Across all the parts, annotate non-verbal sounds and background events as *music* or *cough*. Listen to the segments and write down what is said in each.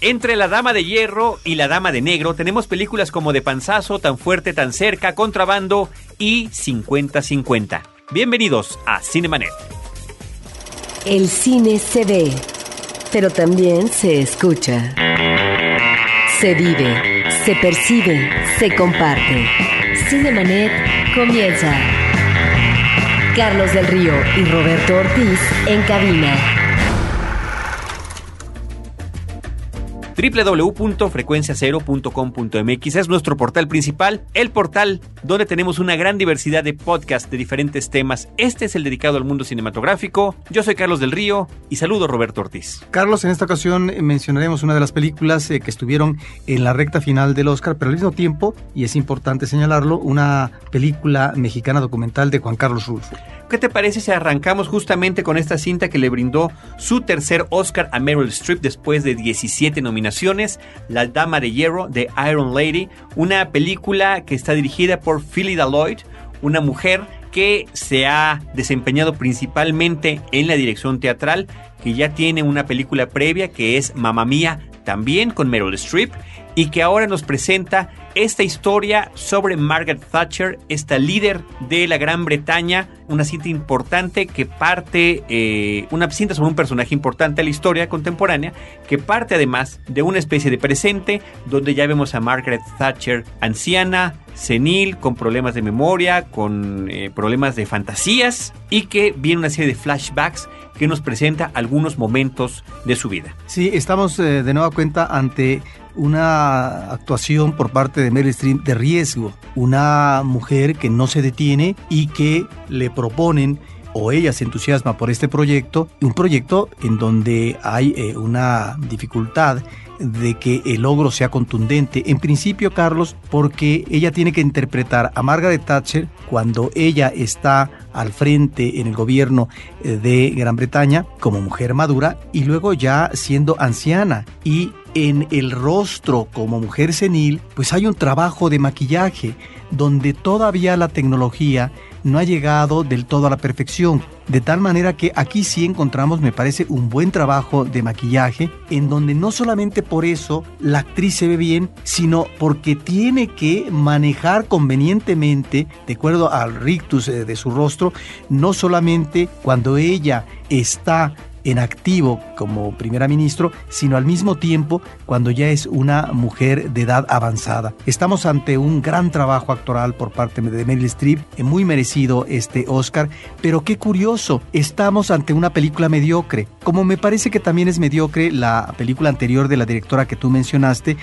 Entre La Dama de Hierro y La Dama de Negro tenemos películas como De Panzazo, Tan Fuerte, Tan Cerca, Contrabando y 50-50. Bienvenidos a Cinemanet. El cine se ve, pero también se escucha. Se vive, se percibe, se comparte. Cinemanet comienza. Carlos del Río y Roberto Ortiz en cabina. www.frecuenciacero.com.mx es nuestro portal principal, el portal donde tenemos una gran diversidad de podcasts de diferentes temas. Este es el dedicado al mundo cinematográfico. Yo soy Carlos del Río y saludo a Roberto Ortiz. Carlos, en esta ocasión mencionaremos una de las películas eh, que estuvieron en la recta final del Oscar, pero al mismo tiempo, y es importante señalarlo, una película mexicana documental de Juan Carlos Rulfo. ¿Qué te parece si arrancamos justamente con esta cinta que le brindó su tercer Oscar a Meryl Streep después de 17 nominaciones, La Dama de Hierro de Iron Lady, una película que está dirigida por Philly Lloyd, una mujer que se ha desempeñado principalmente en la dirección teatral, que ya tiene una película previa que es Mamma Mía, también con Meryl Streep, y que ahora nos presenta esta historia sobre Margaret Thatcher, esta líder de la Gran Bretaña, una cinta importante que parte, eh, una cinta sobre un personaje importante de la historia contemporánea, que parte además de una especie de presente donde ya vemos a Margaret Thatcher anciana, senil, con problemas de memoria, con eh, problemas de fantasías y que viene una serie de flashbacks que nos presenta algunos momentos de su vida. Sí, estamos eh, de nueva cuenta ante una actuación por parte de Meryl Streep de riesgo, una mujer que no se detiene y que le proponen o ella se entusiasma por este proyecto, un proyecto en donde hay eh, una dificultad de que el logro sea contundente. En principio, Carlos, porque ella tiene que interpretar a Margaret Thatcher cuando ella está al frente en el gobierno eh, de Gran Bretaña como mujer madura y luego ya siendo anciana y en el rostro como mujer senil, pues hay un trabajo de maquillaje donde todavía la tecnología no ha llegado del todo a la perfección. De tal manera que aquí sí encontramos, me parece, un buen trabajo de maquillaje, en donde no solamente por eso la actriz se ve bien, sino porque tiene que manejar convenientemente, de acuerdo al rictus eh, de su rostro, no solamente cuando ella está en activo como primera ministro, sino al mismo tiempo cuando ya es una mujer de edad avanzada. Estamos ante un gran trabajo actoral por parte de Meryl Streep, eh, muy merecido este Oscar, pero qué curioso, estamos ante una película mediocre, como me parece que también es mediocre la película anterior de la directora que tú mencionaste,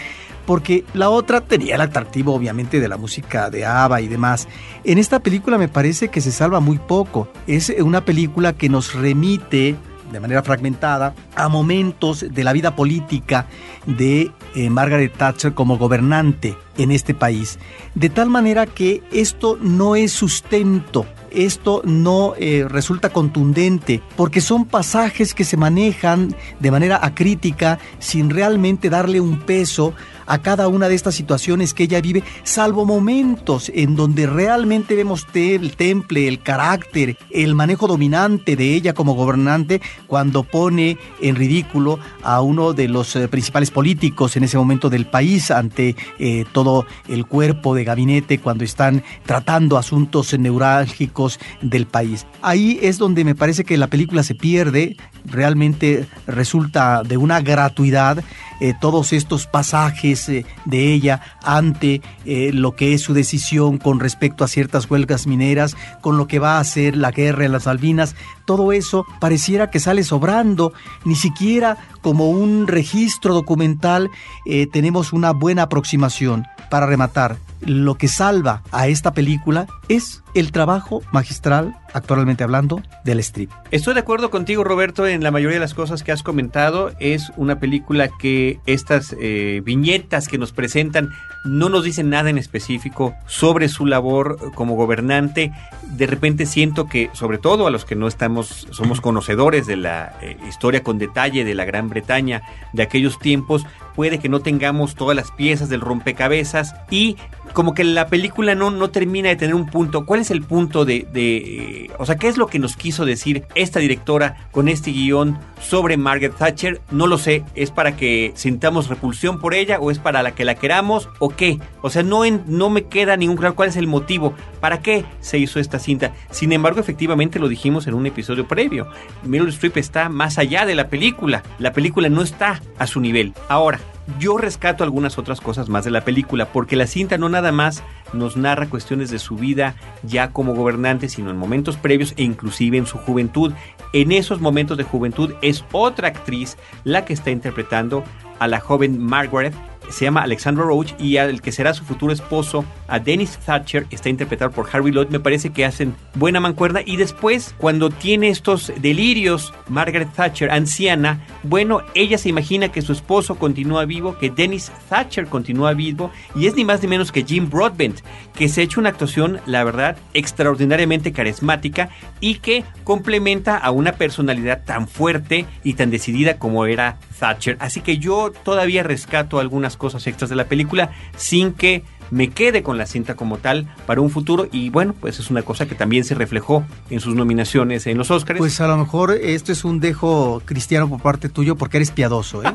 porque la otra tenía el atractivo obviamente de la música de ABBA y demás. En esta película me parece que se salva muy poco. Es una película que nos remite de manera fragmentada a momentos de la vida política de eh, Margaret Thatcher como gobernante en este país. De tal manera que esto no es sustento esto no eh, resulta contundente, porque son pasajes que se manejan de manera acrítica sin realmente darle un peso a cada una de estas situaciones que ella vive, salvo momentos en donde realmente vemos el temple, el carácter, el manejo dominante de ella como gobernante, cuando pone en ridículo a uno de los eh, principales políticos en ese momento del país ante eh, todo el cuerpo de gabinete cuando están tratando asuntos neurálgicos del país. Ahí es donde me parece que la película se pierde, realmente resulta de una gratuidad eh, todos estos pasajes eh, de ella ante eh, lo que es su decisión con respecto a ciertas huelgas mineras, con lo que va a hacer la guerra en las Malvinas, todo eso pareciera que sale sobrando, ni siquiera como un registro documental tenemos una buena aproximación. Para rematar, lo que salva a esta película es el trabajo magistral, actualmente hablando, del strip. Estoy de acuerdo contigo, Roberto, en la mayoría de las cosas que has comentado. Es una película que estas eh, viñetas que nos presentan no nos dicen nada en específico sobre su labor como gobernante. De repente siento que, sobre todo a los que no estamos, somos conocedores de la eh, historia con detalle de la Gran Bretaña de aquellos tiempos, puede que no tengamos todas las piezas del rompecabezas y como que la película no, no termina de tener un punto. ¿Cuál es el punto de, de, o sea, qué es lo que nos quiso decir esta directora con este guion sobre Margaret Thatcher? No lo sé, ¿es para que sintamos repulsión por ella o es para la que la queramos o qué? O sea, no, en, no me queda ningún claro cuál es el motivo, para qué se hizo esta cinta. Sin embargo, efectivamente lo dijimos en un episodio previo. Meryl Streep está más allá de la película. La película no está a su nivel. Ahora, yo rescato algunas otras cosas más de la película, porque la cinta no nada más nos narra cuestiones de su vida ya como gobernante, sino en momentos previos e inclusive en su juventud. En esos momentos de juventud es otra actriz la que está interpretando a la joven Margaret se llama Alexandra Roach y al que será su futuro esposo, a Dennis Thatcher, está interpretado por Harvey Lloyd, me parece que hacen buena mancuerna y después cuando tiene estos delirios, Margaret Thatcher, anciana, bueno, ella se imagina que su esposo continúa vivo, que Dennis Thatcher continúa vivo y es ni más ni menos que Jim Broadbent, que se ha hecho una actuación, la verdad, extraordinariamente carismática y que complementa a una personalidad tan fuerte y tan decidida como era Thatcher. Así que yo todavía rescato algunas cosas extras de la película sin que me quede con la cinta como tal para un futuro y bueno, pues es una cosa que también se reflejó en sus nominaciones en los Oscars. Pues a lo mejor esto es un dejo cristiano por parte tuyo porque eres piadoso, ¿eh?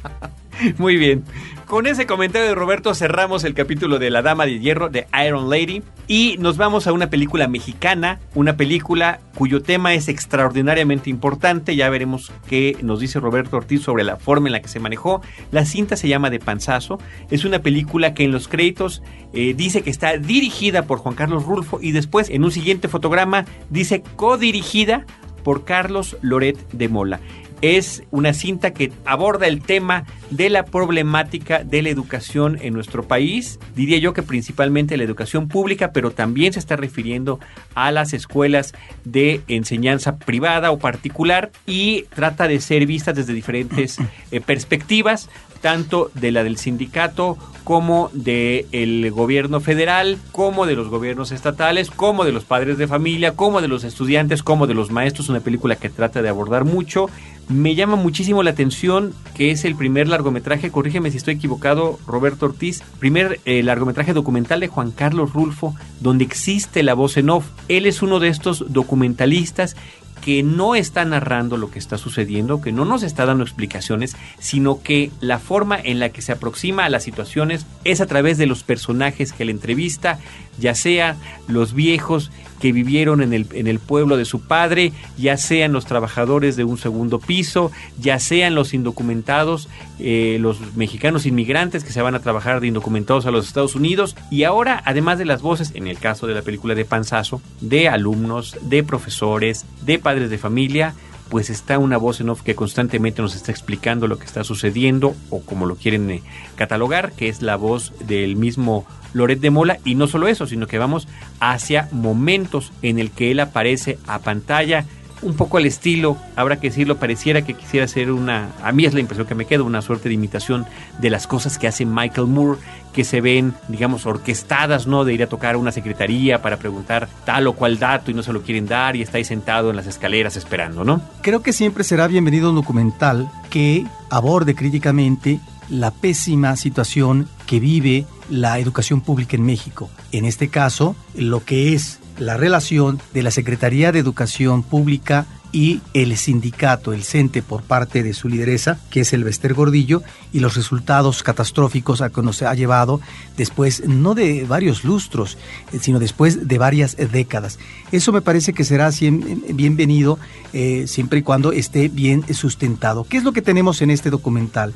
*laughs* Muy bien. Con ese comentario de Roberto cerramos el capítulo de La Dama de Hierro de Iron Lady y nos vamos a una película mexicana, una película cuyo tema es extraordinariamente importante. Ya veremos qué nos dice Roberto Ortiz sobre la forma en la que se manejó. La cinta se llama De Panzazo. Es una película que en los créditos eh, dice que está dirigida por Juan Carlos Rulfo y después en un siguiente fotograma dice codirigida por Carlos Loret de Mola es una cinta que aborda el tema de la problemática de la educación en nuestro país. Diría yo que principalmente la educación pública, pero también se está refiriendo a las escuelas de enseñanza privada o particular y trata de ser vista desde diferentes eh, perspectivas tanto de la del sindicato como del gobierno federal, como de los gobiernos estatales, como de los padres de familia, como de los estudiantes, como de los maestros. Una película que trata de abordar mucho me llama muchísimo la atención que es el primer largometraje, corrígeme si estoy equivocado, Roberto Ortiz, primer eh, largometraje documental de Juan Carlos Rulfo, donde existe la voz en off. Él es uno de estos documentalistas que no está narrando lo que está sucediendo, que no nos está dando explicaciones, sino que la forma en la que se aproxima a las situaciones es a través de los personajes que le entrevista, ya sea los viejos que vivieron en el, en el pueblo de su padre, ya sean los trabajadores de un segundo piso, ya sean los indocumentados, eh, los mexicanos inmigrantes que se van a trabajar de indocumentados a los Estados Unidos, y ahora, además de las voces, en el caso de la película de Panzazo, de alumnos, de profesores, de padres de familia, pues está una voz en off que constantemente nos está explicando lo que está sucediendo o como lo quieren eh, catalogar, que es la voz del mismo Loret de Mola y no solo eso, sino que vamos hacia momentos en el que él aparece a pantalla un poco al estilo, habrá que decirlo, pareciera que quisiera hacer una, a mí es la impresión que me queda, una suerte de imitación de las cosas que hace Michael Moore, que se ven, digamos, orquestadas, ¿no? De ir a tocar a una secretaría para preguntar tal o cual dato y no se lo quieren dar y está ahí sentado en las escaleras esperando, ¿no? Creo que siempre será bienvenido un documental que aborde críticamente la pésima situación que vive la educación pública en México. En este caso, lo que es la relación de la Secretaría de Educación Pública y el sindicato, el CENTE, por parte de su lideresa, que es el Bester Gordillo, y los resultados catastróficos a que nos ha llevado después, no de varios lustros, sino después de varias décadas. Eso me parece que será bienvenido eh, siempre y cuando esté bien sustentado. ¿Qué es lo que tenemos en este documental?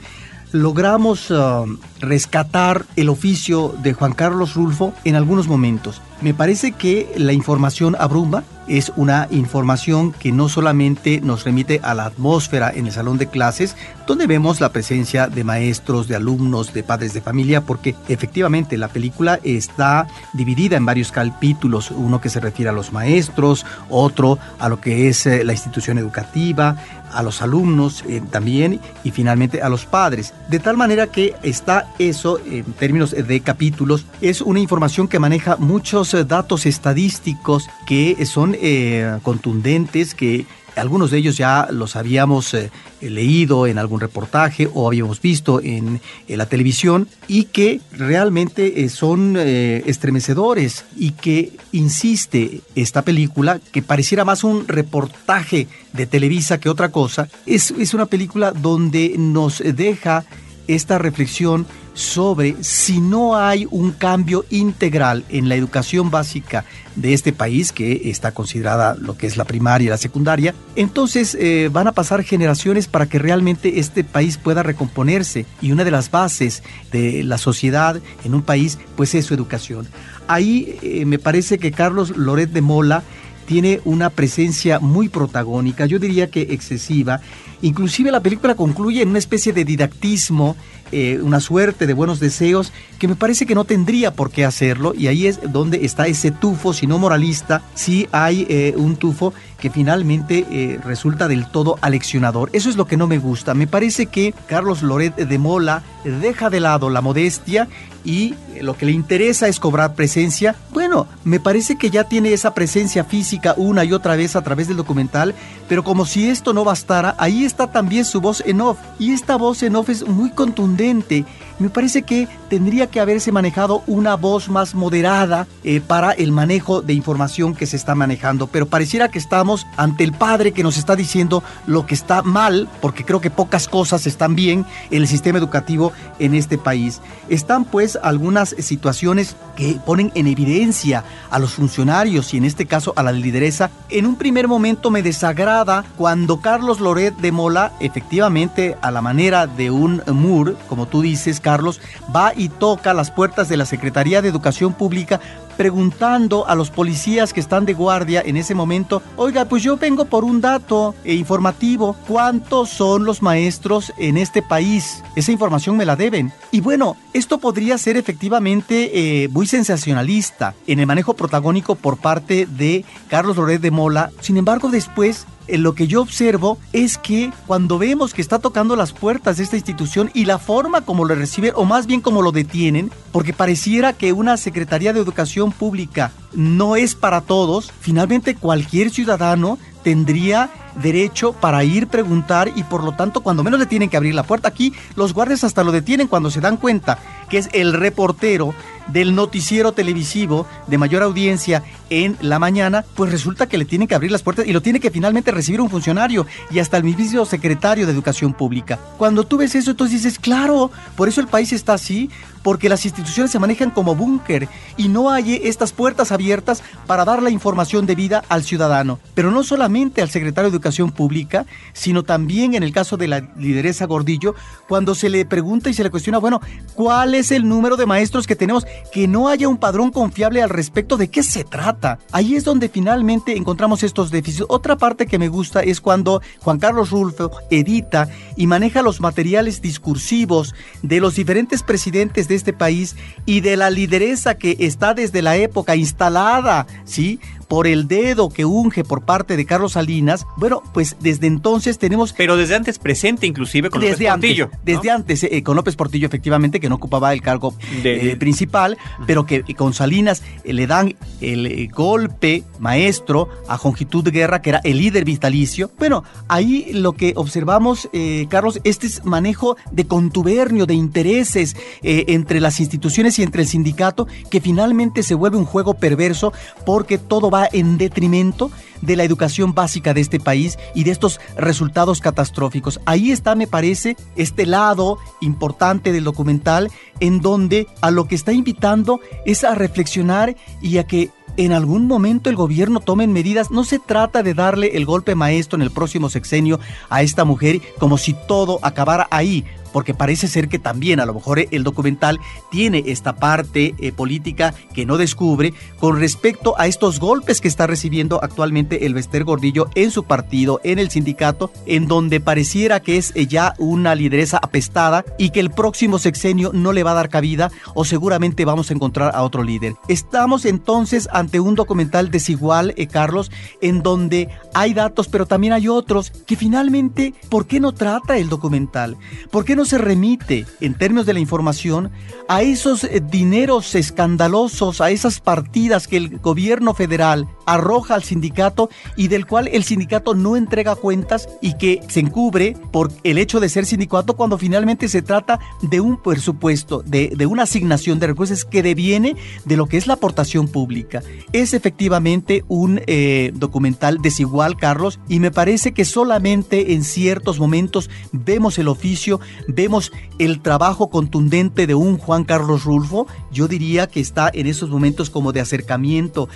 Logramos uh, rescatar el oficio de Juan Carlos Rulfo en algunos momentos. Me parece que la información abruma, es una información que no solamente nos remite a la atmósfera en el salón de clases, donde vemos la presencia de maestros, de alumnos, de padres de familia, porque efectivamente la película está dividida en varios capítulos, uno que se refiere a los maestros, otro a lo que es eh, la institución educativa, a los alumnos eh, también y finalmente a los padres. De tal manera que está eso en términos de capítulos, es una información que maneja muchos datos estadísticos que son eh, contundentes, que algunos de ellos ya los habíamos eh, leído en algún reportaje o habíamos visto en, la televisión y que realmente eh, son estremecedores y que insiste esta película, que pareciera más un reportaje de Televisa que otra cosa, es, es una película donde nos deja esta reflexión sobre si no hay un cambio integral en la educación básica de este país, que está considerada lo que es la primaria y la secundaria, entonces eh, van a pasar generaciones para que realmente este país pueda recomponerse. Y una de las bases de la sociedad en un país, pues es su educación. Ahí eh, me parece que Carlos Loret de Mola tiene una presencia muy protagónica, yo diría que excesiva. Inclusive la película concluye en una especie de didactismo eh, una suerte de buenos deseos que me parece que no tendría por qué hacerlo y ahí es donde está ese tufo, si no moralista, si hay eh, un tufo que finalmente eh, resulta del todo aleccionador. Eso es lo que no me gusta. Me parece que Carlos Loret de Mola deja de lado la modestia y lo que le interesa es cobrar presencia. Bueno, me parece que ya tiene esa presencia física una y otra vez a través del documental, pero como si esto no bastara, ahí está también su voz en off. Y esta voz en off es muy contundente me parece que tendría que haberse manejado una voz más moderada eh, para el manejo de información que se está manejando, pero pareciera que estamos ante el padre que nos está diciendo lo que está mal, porque creo que pocas cosas están bien en el sistema educativo en este país. Están pues algunas situaciones que ponen en evidencia a los funcionarios y en este caso a la lideresa. En un primer momento me desagrada cuando Carlos Loret de Mola, efectivamente a la manera de un Moore, como tú dices, Carlos, va y toca las puertas de la Secretaría de Educación Pública preguntando a los policías que están de guardia en ese momento, oiga, pues yo vengo por un dato eh, informativo, ¿cuántos son los maestros en este país? Esa información me la deben. Y bueno, esto podría ser efectivamente eh, muy sensacionalista en el manejo protagónico por parte de Carlos Loret de Mola, sin embargo después lo que yo observo es que cuando vemos que está tocando las puertas de esta institución y la forma como lo recibe, o más bien como lo detienen, porque pareciera que una Secretaría de Educación Pública no es para todos, finalmente cualquier ciudadano tendría derecho para ir preguntar y por lo tanto cuando menos le tienen que abrir la puerta. Aquí los guardias hasta lo detienen cuando se dan cuenta que es el reportero del noticiero televisivo de mayor audiencia en la mañana, pues resulta que le tienen que abrir las puertas y lo tiene que finalmente recibir un funcionario y hasta el mismo secretario de Educación Pública. Cuando tú ves eso, entonces dices, claro, por eso el país está así, porque las instituciones se manejan como búnker y no hay estas puertas abiertas para dar la información debida al ciudadano. Pero no solamente al secretario de Educación Pública, sino también en el caso de la lideresa Gordillo, cuando se le pregunta y se le cuestiona, bueno, ¿cuál es el número de maestros que tenemos? Que no haya un padrón confiable al respecto de qué se trata. Ahí es donde finalmente encontramos estos déficits. Otra parte que me gusta es cuando Juan Carlos Rulfo edita y maneja los materiales discursivos de los diferentes presidentes de este país y de la lideresa que está desde la época instalada, ¿sí? Por el dedo que unge por parte de Carlos Salinas, bueno, pues desde entonces tenemos... Pero desde antes presente inclusive con desde López Portillo. desde antes, eh, con López Portillo efectivamente, que no ocupaba el cargo eh, principal, pero que con Salinas eh, le dan el golpe maestro a Jongitud Guerra, que era el líder vitalicio. Bueno, ahí lo que observamos, Carlos, este es manejo de contubernio, de intereses entre las instituciones y entre el sindicato, que finalmente se vuelve un juego perverso porque todo en detrimento de la educación básica de este país y de estos resultados catastróficos. Ahí está, me parece, este lado importante del documental en donde a lo que está invitando es a reflexionar y a que en algún momento el gobierno tome medidas. No se trata de darle el golpe maestro en el próximo sexenio a esta mujer como si todo acabara ahí porque parece ser que también a lo mejor el documental tiene esta parte eh, política que no descubre con respecto a estos golpes que está recibiendo actualmente el Bester Gordillo en su partido, en el sindicato, en donde pareciera que es eh, ya una lideresa apestada y que el próximo sexenio no le va a dar cabida o seguramente vamos a encontrar a otro líder. Estamos entonces ante un documental desigual, eh, Carlos, en donde hay datos, pero también hay otros que finalmente, ¿por qué no trata el documental? ¿Por qué no se remite, en términos de la información, a esos eh, dineros escandalosos, a esas partidas que el gobierno federal arroja al sindicato y del cual el sindicato no entrega cuentas y que se encubre por el hecho de ser sindicato cuando finalmente se trata de un presupuesto, de, de una asignación de recursos que deviene de lo que es la aportación pública. Es efectivamente un eh, documental desigual, Carlos, y me parece que solamente en ciertos momentos vemos el oficio, vemos el trabajo contundente de un Juan Carlos Rulfo. Yo diría que está en esos momentos como de acercamiento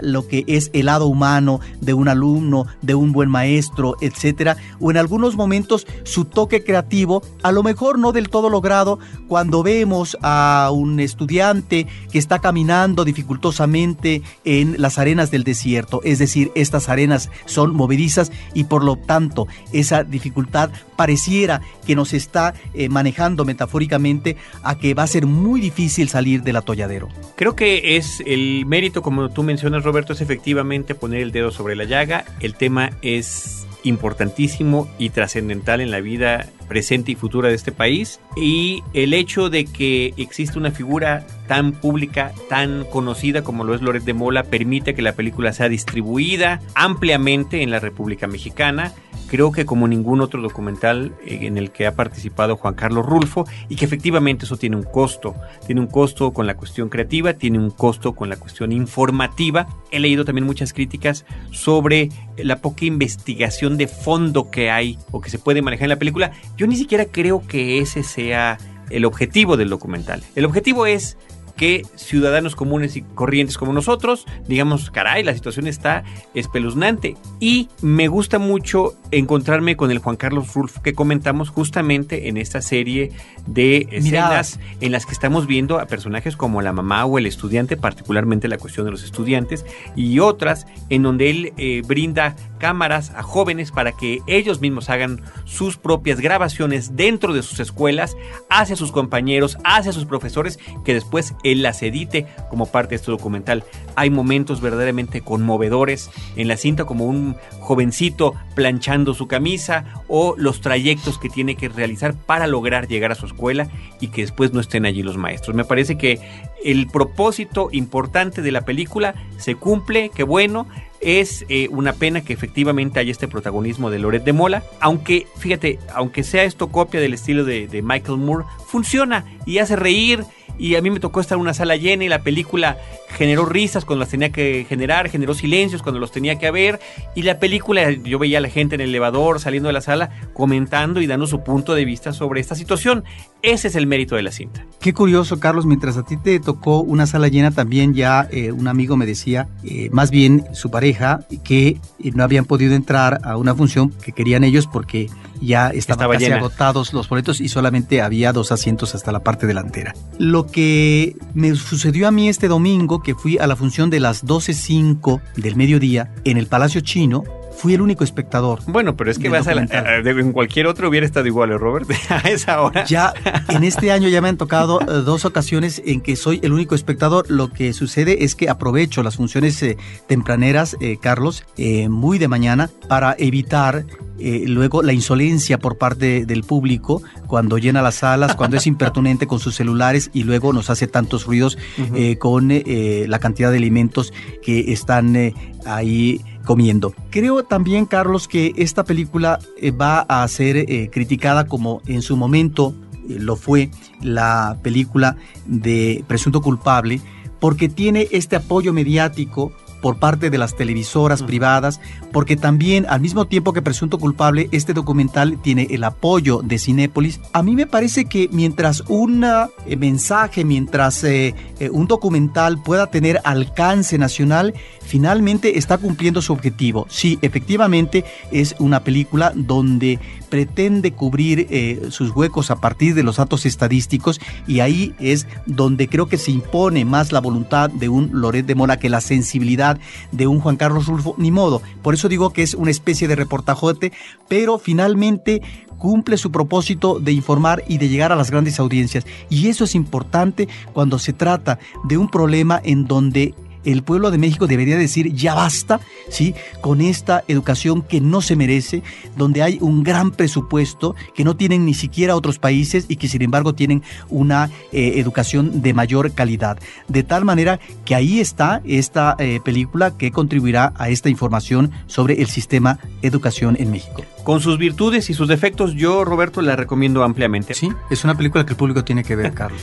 lo que es el lado humano de un alumno, de un buen maestro, etcétera, o en algunos momentos su toque creativo, a lo mejor no del todo logrado, cuando vemos a un estudiante que está caminando dificultosamente en las arenas del desierto, es decir, estas arenas son movedizas y por lo tanto esa dificultad pareciera que nos está eh, manejando metafóricamente a que va a ser muy difícil salir del atolladero. Creo que es el mérito, como tú mencionas, Roberto, es efectivamente poner el dedo sobre la llaga. El tema es importantísimo y trascendental en la vida presente y futura de este país y el hecho de que existe una figura tan pública, tan conocida como lo es Loret de Mola, permite que la película sea distribuida ampliamente en la República Mexicana creo que como ningún otro documental eh, en el que ha participado Juan Carlos Rulfo y que efectivamente eso tiene un costo. Tiene un costo con la cuestión creativa, tiene un costo con la cuestión informativa. He leído también muchas críticas sobre la poca investigación de fondo que hay o que se puede manejar en la película. Yo ni siquiera creo que ese sea el objetivo del documental. El objetivo es que ciudadanos comunes y corrientes como nosotros, digamos, caray, la situación está espeluznante. Y me gusta mucho encontrarme con el Juan Carlos Rulf que comentamos justamente en esta serie de escenas en las que estamos viendo a personajes como la mamá o el estudiante, particularmente la cuestión de los estudiantes, y otras en donde él eh, brinda cámaras a jóvenes para que ellos mismos hagan sus propias grabaciones dentro de sus escuelas, hacia sus compañeros, hacia sus profesores, que después él las edite como parte de este documental. Hay momentos verdaderamente conmovedores en la cinta como un jovencito planchando su camisa o los trayectos que tiene que realizar para lograr llegar a su escuela y que después no estén allí los maestros. Me parece que el propósito importante de la película se cumple, qué bueno, es eh, una pena que efectivamente haya este protagonismo de Loret de Mola, aunque, fíjate, aunque sea esto copia del estilo de, de Michael Moore, funciona y hace reír y a mí me tocó estar en una sala llena y la película generó risas cuando las tenía que generar, generó silencios cuando los tenía que haber y la película yo veía a la gente en el elevador saliendo de la sala comentando y dando su punto de vista sobre esta situación. Ese es el mérito de la cinta. Qué curioso, Carlos, mientras a ti te tocó una sala llena, también ya eh, un amigo me decía, eh, más bien su pareja, que eh, no habían podido entrar a una función que querían ellos porque ya estaban casi agotados los boletos y solamente había dos asientos hasta la parte delantera. Lo que me sucedió a mí este domingo, que fui a la función de las 12.05 del mediodía en el Palacio Chino, fui el único espectador. Bueno, pero es que vas a la, en cualquier otro hubiera estado igual, ¿eh, Robert, *laughs* a esa hora. Ya *laughs* en este año ya me han tocado eh, dos ocasiones en que soy el único espectador. Lo que sucede es que aprovecho las funciones eh, tempraneras, Carlos, muy de mañana, para evitar luego la insolencia por parte del público cuando llena las salas, cuando es *laughs* impertinente con sus celulares y luego nos hace tantos ruidos con la cantidad de alimentos que están ahí Creo también, Carlos, que esta película eh, va a ser eh, criticada como en su momento eh, lo fue la película de Presunto Culpable, porque tiene este apoyo mediático por parte de las televisoras privadas, porque también al mismo tiempo que Presunto Culpable, este documental tiene el apoyo de Cinépolis. A mí me parece que mientras un mensaje, mientras un documental pueda tener alcance nacional, finalmente está cumpliendo su objetivo. Sí, efectivamente es una película donde pretende cubrir eh, sus huecos a partir de los datos estadísticos y ahí es donde creo que se impone más la voluntad de un Loret de Mola que la sensibilidad de un Juan Carlos Rulfo, ni modo. Por eso digo que es una especie de reportajote, pero finalmente cumple su propósito de informar y de llegar a las grandes audiencias. Y eso es importante cuando se trata de un problema en donde el pueblo de México debería decir ya basta, ¿sí? Con esta educación que no se merece, donde hay un gran presupuesto que no tienen ni siquiera otros países y que sin embargo tienen una eh, educación de mayor calidad. De tal manera que ahí está esta eh, película que contribuirá a esta información sobre el sistema educación en México. Con sus virtudes y sus defectos, yo, Roberto, la recomiendo ampliamente. Sí, es una película que el público tiene que ver, *laughs* Carlos.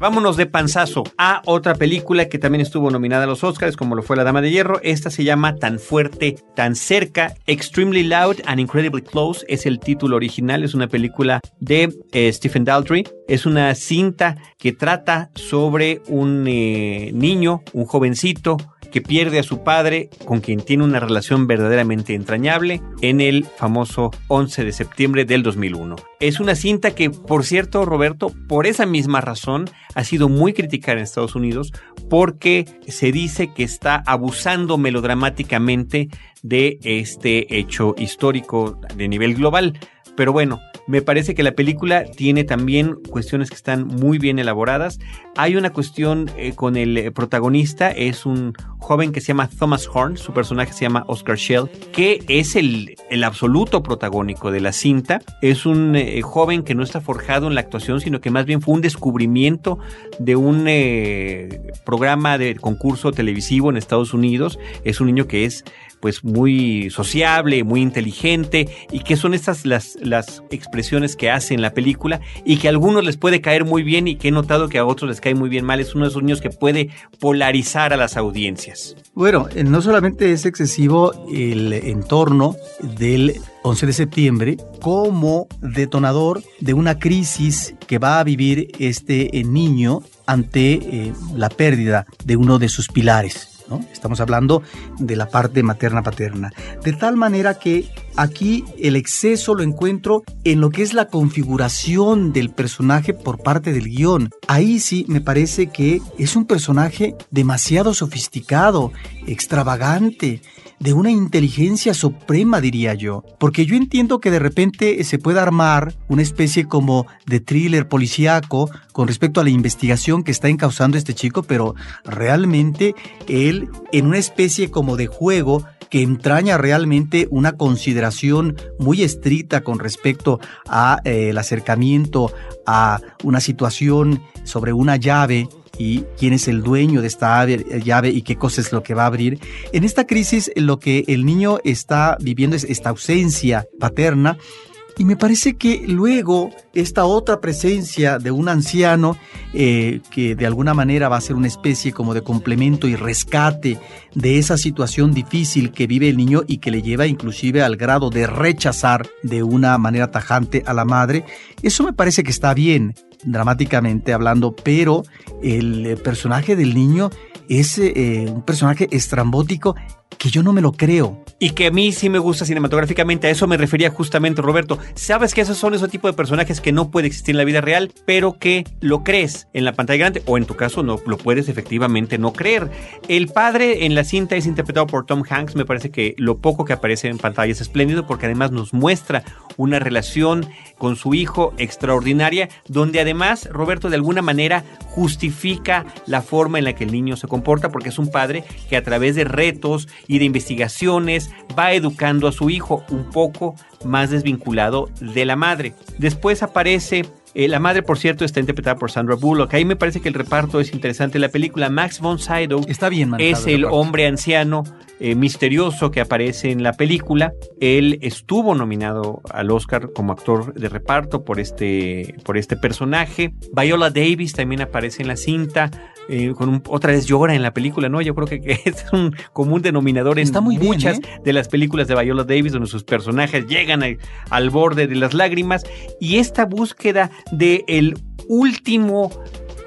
Vámonos de panzazo a otra película que también estuvo nominada a los Oscars, como lo fue La Dama de Hierro. Esta se llama Tan Fuerte, Tan Cerca, Extremely Loud and Incredibly Close. Es el título original, es una película de eh, Stephen Daldry. Es una cinta que trata sobre un eh, niño, un jovencito, que pierde a su padre, con quien tiene una relación verdaderamente entrañable, en el famoso 11 de septiembre del 2001. Es una cinta que, por cierto, Roberto, por esa misma razón, ha sido muy criticada en Estados Unidos, porque se dice que está abusando melodramáticamente de este hecho histórico de nivel global. Pero bueno, me parece que la película tiene también cuestiones que están muy bien elaboradas. Hay una cuestión eh, con el eh, protagonista, es un joven que se llama Thomas Horn, su personaje se llama Oscar Shell, que es el, absoluto protagónico de la cinta. Es un eh, joven que no está forjado en la actuación, sino que más bien fue un descubrimiento de un programa de concurso televisivo en Estados Unidos. Es un niño que es pues muy sociable, muy inteligente y que son estas las, las expresiones que hace en la película y que a algunos les puede caer muy bien y que he notado que a otros les cae muy bien mal. Es uno de esos niños que puede polarizar a las audiencias. Bueno, eh, no solamente es excesivo el entorno del 11 de septiembre como detonador de una crisis que va a vivir este eh, niño ante eh, la pérdida de uno de sus pilares. Estamos hablando de la parte materna-paterna. De tal manera que aquí el exceso lo encuentro en lo que es la configuración del personaje por parte del guion. Ahí sí me parece que es un personaje demasiado sofisticado, extravagante, de una inteligencia suprema, diría yo. Porque yo entiendo que de repente se puede armar una especie como de thriller policíaco con respecto a la investigación que está encauzando este chico, pero realmente él, en una especie como de juego, que entraña realmente una consideración muy estricta con respecto a eh, el acercamiento a una situación sobre una llave y quién es el dueño de esta llave y qué cosa es lo que va a abrir. En esta crisis lo que el niño está viviendo es esta ausencia paterna y me parece que luego esta otra presencia de un anciano eh, que de alguna manera va a ser una especie como de complemento y rescate de esa situación difícil que vive el niño y que le lleva inclusive al grado de rechazar de una manera tajante a la madre, eso me parece que está bien dramáticamente hablando, pero el personaje del niño es eh, un personaje estrambótico que yo no me lo creo. Y que a mí sí me gusta cinematográficamente, a eso me refería justamente Roberto. Sabes que esos son ese tipo de personajes que no puede existir en la vida real, pero que lo crees en la pantalla grande, o en tu caso no lo puedes efectivamente no creer. El padre en la cinta es interpretado por Tom Hanks, me parece que lo poco que aparece en pantalla es espléndido porque además nos muestra una relación con su hijo extraordinaria, donde además Roberto de alguna manera justifica la forma en la que el niño se comporta, porque es un padre que a través de retos y de investigaciones va educando a su hijo un poco más desvinculado de la madre. Después aparece Eh, la madre, por cierto, está interpretada por Sandra Bullock. Ahí me parece que el reparto es interesante. La película Max von Sydow Está bien es el el reparto. hombre anciano eh, misterioso que aparece en la película. Él estuvo nominado al Oscar como actor de reparto por este, por este personaje. Viola Davis también aparece en la cinta. Eh, con un- otra vez llora en la película, ¿no? Yo creo que, que *laughs* es un común denominador en Está muy bien, muchas ¿eh? de las películas de Viola Davis, donde sus personajes llegan a- al borde de las lágrimas. Y esta búsqueda de el último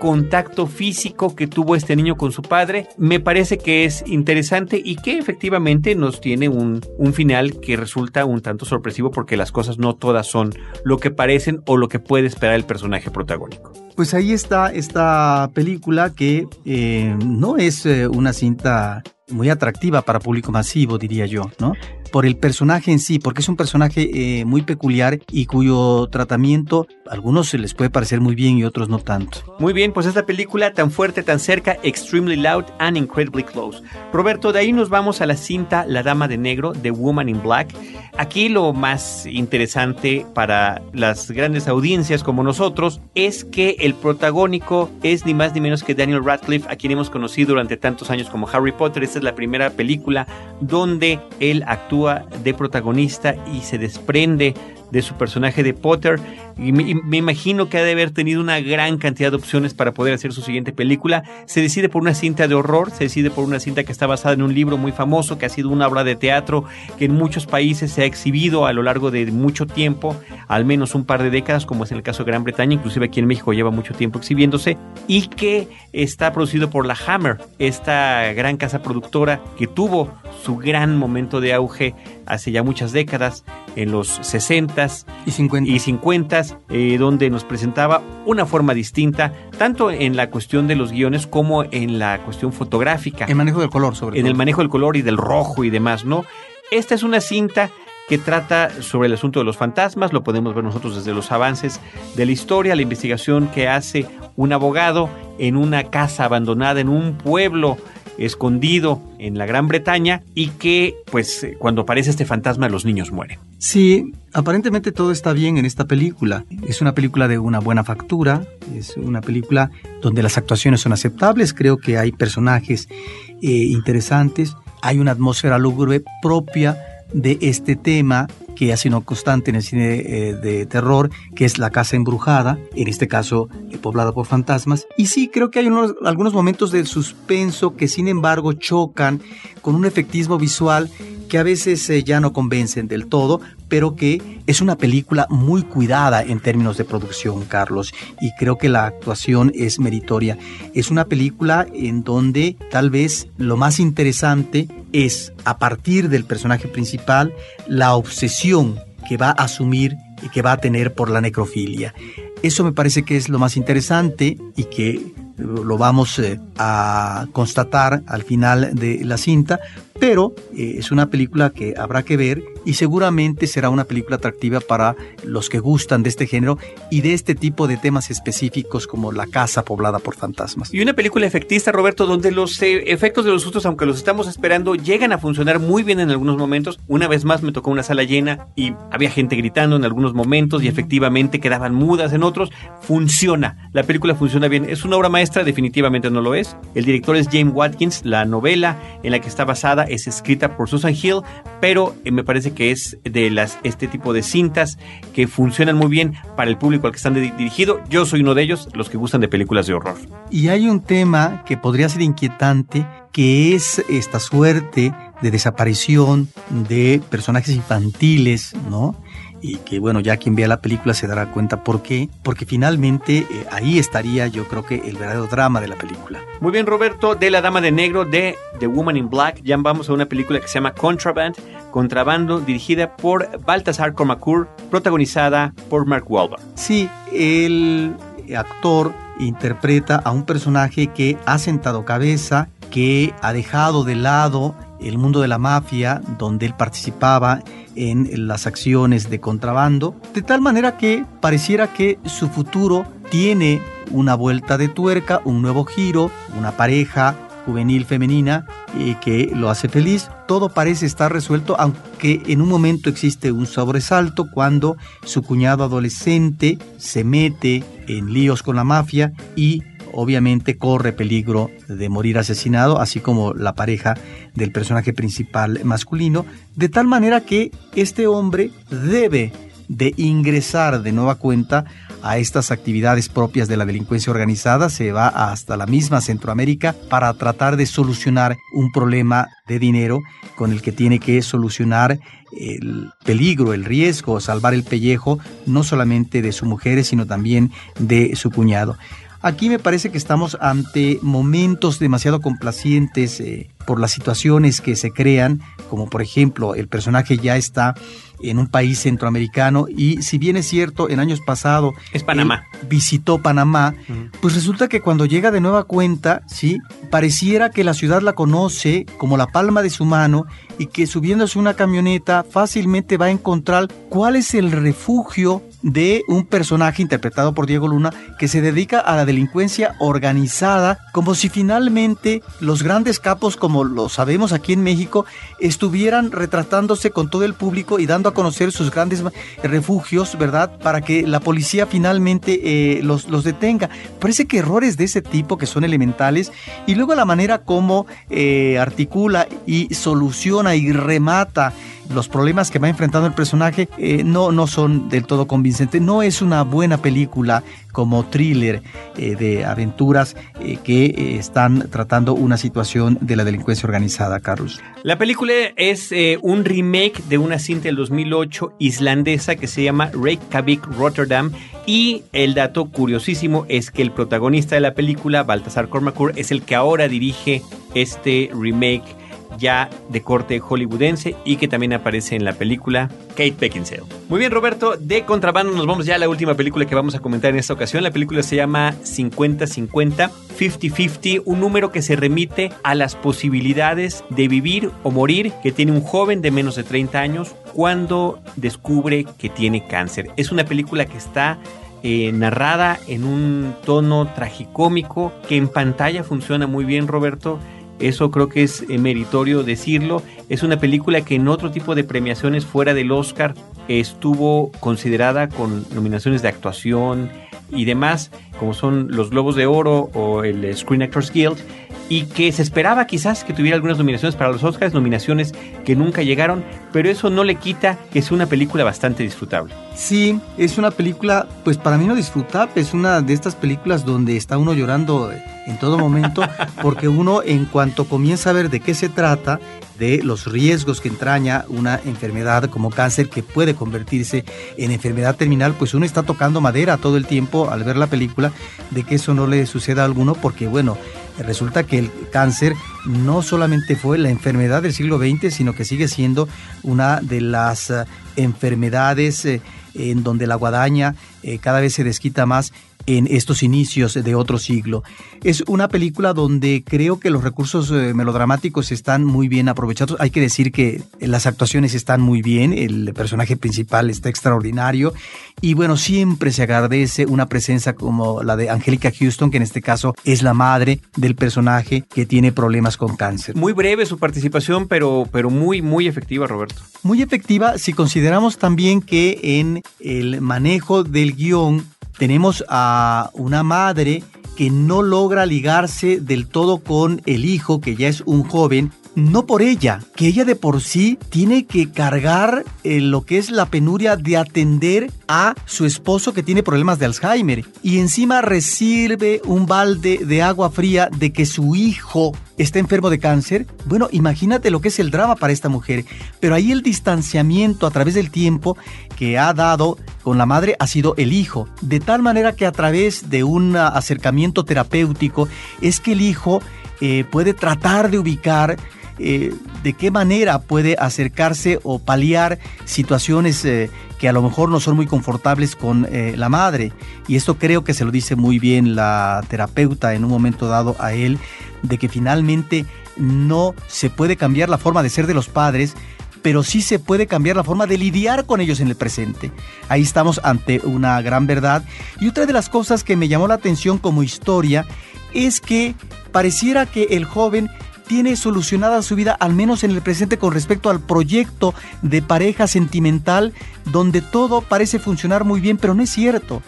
contacto físico que tuvo este niño con su padre, me parece que es interesante y que efectivamente nos tiene un, un final que resulta un tanto sorpresivo porque las cosas no todas son lo que parecen o lo que puede esperar el personaje protagónico. Pues ahí está esta película que eh, no es eh, una cinta muy atractiva para público masivo, diría yo, ¿no? Por el personaje en sí, porque es un personaje eh, muy peculiar y cuyo tratamiento a algunos se les puede parecer muy bien y otros no tanto. Muy bien, pues esta película tan fuerte, tan cerca, Extremely Loud and Incredibly Close. Roberto, de ahí nos vamos a la cinta La Dama de Negro, The Woman in Black. Aquí lo más interesante para las grandes audiencias como nosotros es que el protagónico es ni más ni menos que Daniel Radcliffe, a quien hemos conocido durante tantos años como Harry Potter. Esta es la primera película donde él actúa de protagonista y se desprende de su personaje de Potter. Y me, me imagino que ha de haber tenido una gran cantidad de opciones para poder hacer su siguiente película. Se decide por una cinta de horror, se decide por una cinta que está basada en un libro muy famoso, que ha sido una obra de teatro que en muchos países se ha exhibido a lo largo de mucho tiempo, al menos un par de décadas, como es en el caso de Gran Bretaña, inclusive aquí en México lleva mucho tiempo exhibiéndose, y que está producido por la Hammer, esta gran casa productora que tuvo su gran momento de auge hace ya muchas décadas, en los 60s Y 50. y 50 eh, donde nos presentaba una forma distinta, tanto en la cuestión de los guiones como en la cuestión fotográfica, el manejo del color, sobre en todo. el manejo del color y del rojo y demás, ¿no? Esta es una cinta que trata sobre el asunto de los fantasmas, lo podemos ver nosotros desde los avances de la historia, la investigación que hace un abogado en una casa abandonada en un pueblo escondido en la Gran Bretaña y que pues cuando aparece este fantasma los niños mueren. Sí, aparentemente todo está bien en esta película. Es una película de una buena factura, es una película donde las actuaciones son aceptables, creo que hay personajes eh, interesantes, hay una atmósfera lúgubre propia de este tema que ha sido constante en el cine eh, de terror, que es la casa embrujada, en este caso eh, poblada por fantasmas. Y sí, creo que hay unos- algunos momentos de suspenso que sin embargo chocan con un efectismo visual que a veces eh, ya no convencen del todo, pero que es una película muy cuidada en términos de producción, Carlos, y creo que la actuación es meritoria. Es una película en donde tal vez lo más interesante es, a partir del personaje principal, la obsesión que va a asumir y que va a tener por la necrofilia. Eso me parece que es lo más interesante y que lo vamos eh, a constatar al final de la cinta, pero eh, es una película que habrá que ver y seguramente será una película atractiva para los que gustan de este género y de este tipo de temas específicos como la casa poblada por fantasmas. Y una película efectista, Roberto, donde los eh, efectos de los sustos, aunque los estamos esperando, llegan a funcionar muy bien en algunos momentos. Una vez más me tocó una sala llena y había gente gritando en algunos momentos y efectivamente quedaban mudas en otros. Funciona, la película funciona bien. ¿Es una obra maestra? Definitivamente no lo es. El director es James Watkins, la novela en la que está basada es escrita por Susan Hill, pero eh, me parece que es de las este tipo de cintas que funcionan muy bien para el público al que están dirigido. Yo soy uno de ellos, los que gustan de películas de horror. Y hay un tema que podría ser inquietante, que es esta suerte de desaparición de personajes infantiles, ¿no? Y que bueno, ya quien vea la película se dará cuenta por qué, porque finalmente eh, ahí estaría yo creo que el verdadero drama de la película. Muy bien, Roberto, de La Dama de Negro, de The Woman in Black, ya vamos a una película que se llama Contraband, Contrabando, dirigida por Baltasar Kormakur, protagonizada por Mark Wahlberg. Sí, el actor interpreta a un personaje que ha sentado cabeza, que ha dejado de lado el mundo de la mafia, donde él participaba en las acciones de contrabando, de tal manera que pareciera que su futuro tiene una vuelta de tuerca, un nuevo giro, una pareja juvenil femenina y que lo hace feliz. Todo parece estar resuelto, aunque en un momento existe un sobresalto cuando su cuñado adolescente se mete en líos con la mafia y obviamente corre peligro de morir asesinado, así como la pareja del personaje principal masculino, de tal manera que este hombre debe de ingresar de nueva cuenta a estas actividades propias de la delincuencia organizada, se va hasta la misma Centroamérica para tratar de solucionar un problema de dinero con el que tiene que solucionar el peligro, el riesgo, salvar el pellejo, no solamente de su mujer, sino también de su cuñado. Aquí me parece que estamos ante momentos demasiado complacientes eh, por las situaciones que se crean, como por ejemplo el personaje ya está en un país centroamericano y si bien es cierto, en años pasados... Es Panamá. Visitó Panamá, pues resulta que cuando llega de nueva cuenta, ¿sí? Pareciera que la ciudad la conoce como la palma de su mano y que subiéndose una camioneta fácilmente va a encontrar cuál es el refugio de un personaje interpretado por Diego Luna que se dedica a la delincuencia organizada como si finalmente los grandes capos como lo sabemos aquí en México estuvieran retratándose con todo el público y dando a conocer sus grandes refugios, ¿verdad? Para que la policía finalmente eh, los, los detenga. Parece que errores de ese tipo que son elementales y luego la manera como eh, articula y soluciona y remata los problemas que va enfrentando el personaje eh, no, no son del todo convincentes. No es una buena película como thriller eh, de aventuras eh, que están tratando una situación de la delincuencia organizada, Carlos. La película es un remake de una cinta del 2008 islandesa que se llama Reykjavik Rotterdam y el dato curiosísimo es que el protagonista de la película, Baltasar Kormakur, es el que ahora dirige este remake ya de corte hollywoodense y que también aparece en la película Kate Beckinsale. Muy bien, Roberto, de contrabando nos vamos ya a la última película que vamos a comentar en esta ocasión. La película se llama 50-50, 50-50, un número que se remite a las posibilidades de vivir o morir que tiene un joven de menos de 30 años cuando descubre que tiene cáncer. Es una película que está eh, narrada en un tono tragicómico que en pantalla funciona muy bien, Roberto. Eso creo que es eh, meritorio decirlo. Es una película que en otro tipo de premiaciones fuera del Oscar estuvo considerada con nominaciones de actuación y demás, como son los Globos de Oro o el Screen Actors Guild, y que se esperaba quizás que tuviera algunas nominaciones para los Oscars, nominaciones que nunca llegaron, pero eso no le quita que es una película bastante disfrutable. Sí, es una película, pues para mí no disfrutable, es una de estas películas donde está uno llorando en todo momento, *laughs* porque uno en cuanto comienza a ver de qué se trata, de los riesgos que entraña una enfermedad como cáncer que puede convertirse en enfermedad terminal, pues uno está tocando madera todo el tiempo al ver la película de que eso no le suceda a alguno, porque bueno, resulta que el cáncer no solamente fue la enfermedad del siglo XX, sino que sigue siendo una de las eh, enfermedades eh, en donde la guadaña eh, cada vez se desquita más en estos inicios de otro siglo. Es una película donde creo que los recursos eh, melodramáticos están muy bien aprovechados. Hay que decir que las actuaciones están muy bien, el personaje principal está extraordinario y bueno, siempre se agradece una presencia como la de Angélica Houston, que en este caso es la madre del personaje que tiene problemas con cáncer. Muy breve su participación, pero, pero muy, muy efectiva, Roberto. Muy efectiva si consideramos también que en el manejo del guion tenemos a una madre que no logra ligarse del todo con el hijo, que ya es un joven, no por ella, que ella de por sí tiene que cargar eh, lo que es la penuria de atender a su esposo que tiene problemas de Alzheimer y encima recibe un balde de agua fría de que su hijo está enfermo de cáncer. Bueno, imagínate lo que es el drama para esta mujer, pero ahí el distanciamiento a través del tiempo que ha dado con la madre ha sido el hijo, de tal manera que a través de un acercamiento terapéutico es que el hijo eh, puede tratar de ubicar eh, de qué manera puede acercarse o paliar situaciones eh, que a lo mejor no son muy confortables con eh, la madre. Y esto creo que se lo dice muy bien la terapeuta en un momento dado a él, de que finalmente no se puede cambiar la forma de ser de los padres, pero sí se puede cambiar la forma de lidiar con ellos en el presente. Ahí estamos ante una gran verdad. Y otra de las cosas que me llamó la atención como historia es que pareciera que el joven tiene solucionada su vida, al menos en el presente, con respecto al proyecto de pareja sentimental, donde todo parece funcionar muy bien, pero no es cierto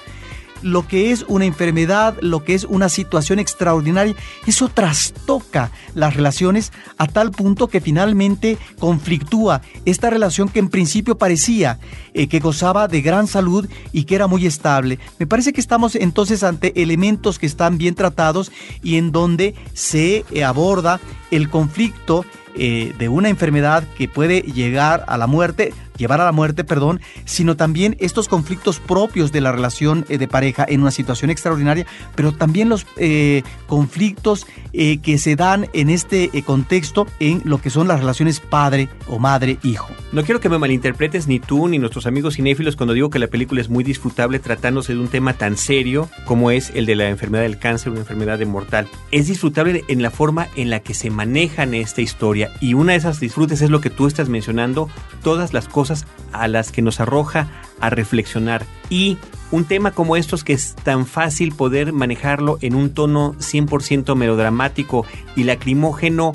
lo que es una enfermedad, lo que es una situación extraordinaria, eso trastoca las relaciones a tal punto que finalmente conflictúa esta relación que en principio parecía eh, que gozaba de gran salud y que era muy estable. Me parece que estamos entonces ante elementos que están bien tratados y en donde se eh, aborda el conflicto eh, de una enfermedad que puede llegar a la muerte, llevar a la muerte, perdón, sino también estos conflictos propios de la relación eh, de pareja en una situación extraordinaria, pero también los eh, conflictos que se dan en este contexto en lo que son las relaciones padre o madre-hijo. No quiero que me malinterpretes ni tú ni nuestros amigos cinéfilos cuando digo que la película es muy disfrutable tratándose de un tema tan serio como es el de la enfermedad del cáncer, una enfermedad mortal. Es disfrutable en la forma en la que se manejan esta historia y una de esas disfrutes es lo que tú estás mencionando, todas las cosas a las que nos arroja a reflexionar. Y un tema como estos que es tan fácil poder manejarlo en un tono 100% melodramático y lacrimógeno,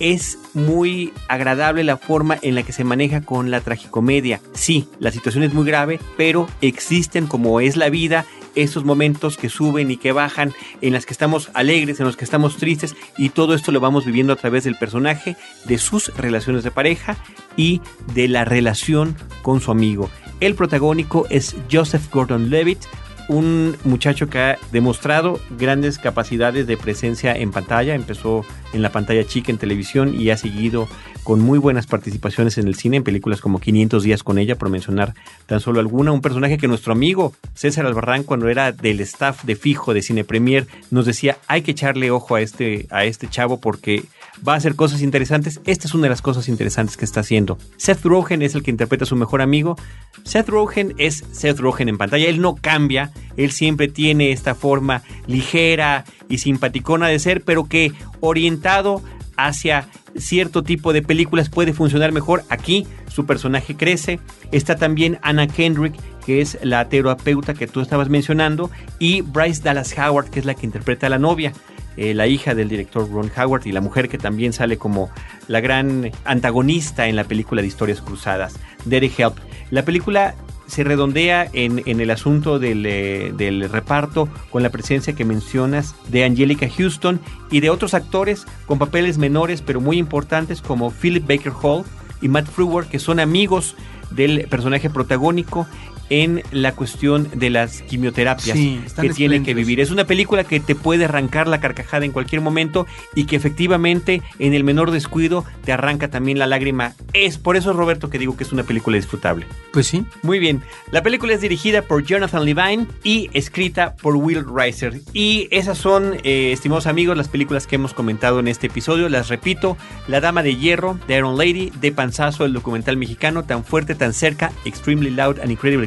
es muy agradable la forma en la que se maneja con la tragicomedia. Sí, la situación es muy grave, pero existen como es la vida esos momentos que suben y que bajan, en las que estamos alegres, en los que estamos tristes, y todo esto lo vamos viviendo a través del personaje, de sus relaciones de pareja y de la relación con su amigo. El protagónico es Joseph Gordon-Levitt, un muchacho que ha demostrado grandes capacidades de presencia en pantalla. Empezó en la pantalla chica en televisión y ha seguido con muy buenas participaciones en el cine, en películas como 500 días con ella, por mencionar tan solo alguna. Un personaje que nuestro amigo César Albarrán, cuando era del staff de fijo de Cine Premier, nos decía, hay que echarle ojo a este, a este chavo porque va a hacer cosas interesantes. Esta es una de las cosas interesantes que está haciendo. Seth Rogen es el que interpreta a su mejor amigo. Seth Rogen es Seth Rogen en pantalla. Él no cambia. Él siempre tiene esta forma ligera y simpaticona de ser, pero que orientado hacia cierto tipo de películas puede funcionar mejor. Aquí su personaje crece. Está también Anna Kendrick, que es la terapeuta que tú estabas mencionando, y Bryce Dallas Howard, que es la que interpreta a la novia. Eh, la hija del director Ron Howard y la mujer que también sale como la gran antagonista en la película de Historias Cruzadas, Derek Help. La película se redondea en, el asunto del, eh, del, reparto con la presencia que mencionas de Angelica Houston y de otros actores con papeles menores pero muy importantes como Philip Baker Hall y Matt Frewer que son amigos del personaje protagónico en la cuestión de las quimioterapias que tiene que vivir. Es una película que te puede arrancar la carcajada en cualquier momento y que efectivamente en el menor descuido te arranca también la lágrima. Es por eso, Roberto, que digo que es una película disfrutable. Pues sí. Muy bien. La película es dirigida por Jonathan Levine y escrita por Will Reiser. Y esas son, eh, estimados amigos, las películas que hemos comentado en este episodio. Las repito, La Dama de Hierro, de Iron Lady, de Panzazo, el documental mexicano, tan fuerte, tan cerca, Extremely Loud and Incredibly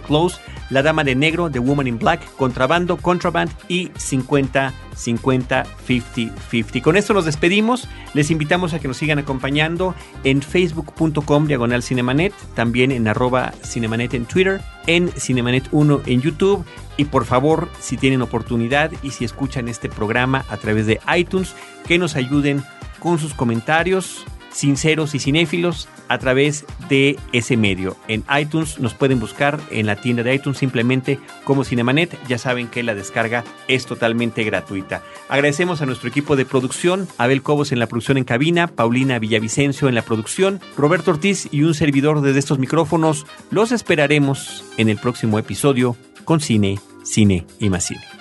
La Dama de Negro, The Woman in Black, Contrabando, Contraband y 50 50 50 50. Con esto nos despedimos. Les invitamos a que nos sigan acompañando en facebook.com diagonal cinemanet, también en arroba cinemanet en Twitter, en cinemanet 1 en YouTube. Y por favor, si tienen oportunidad y si escuchan este programa a través de iTunes, que nos ayuden con sus comentarios sinceros y cinéfilos a través de ese medio. En iTunes nos pueden buscar en la tienda de iTunes simplemente como Cinemanet. Ya saben que la descarga es totalmente gratuita. Agradecemos a nuestro equipo de producción, Abel Cobos en la producción en cabina, Paulina Villavicencio en la producción, Roberto Ortiz y un servidor desde estos micrófonos. Los esperaremos en el próximo episodio con Cine, Cine y más Cine.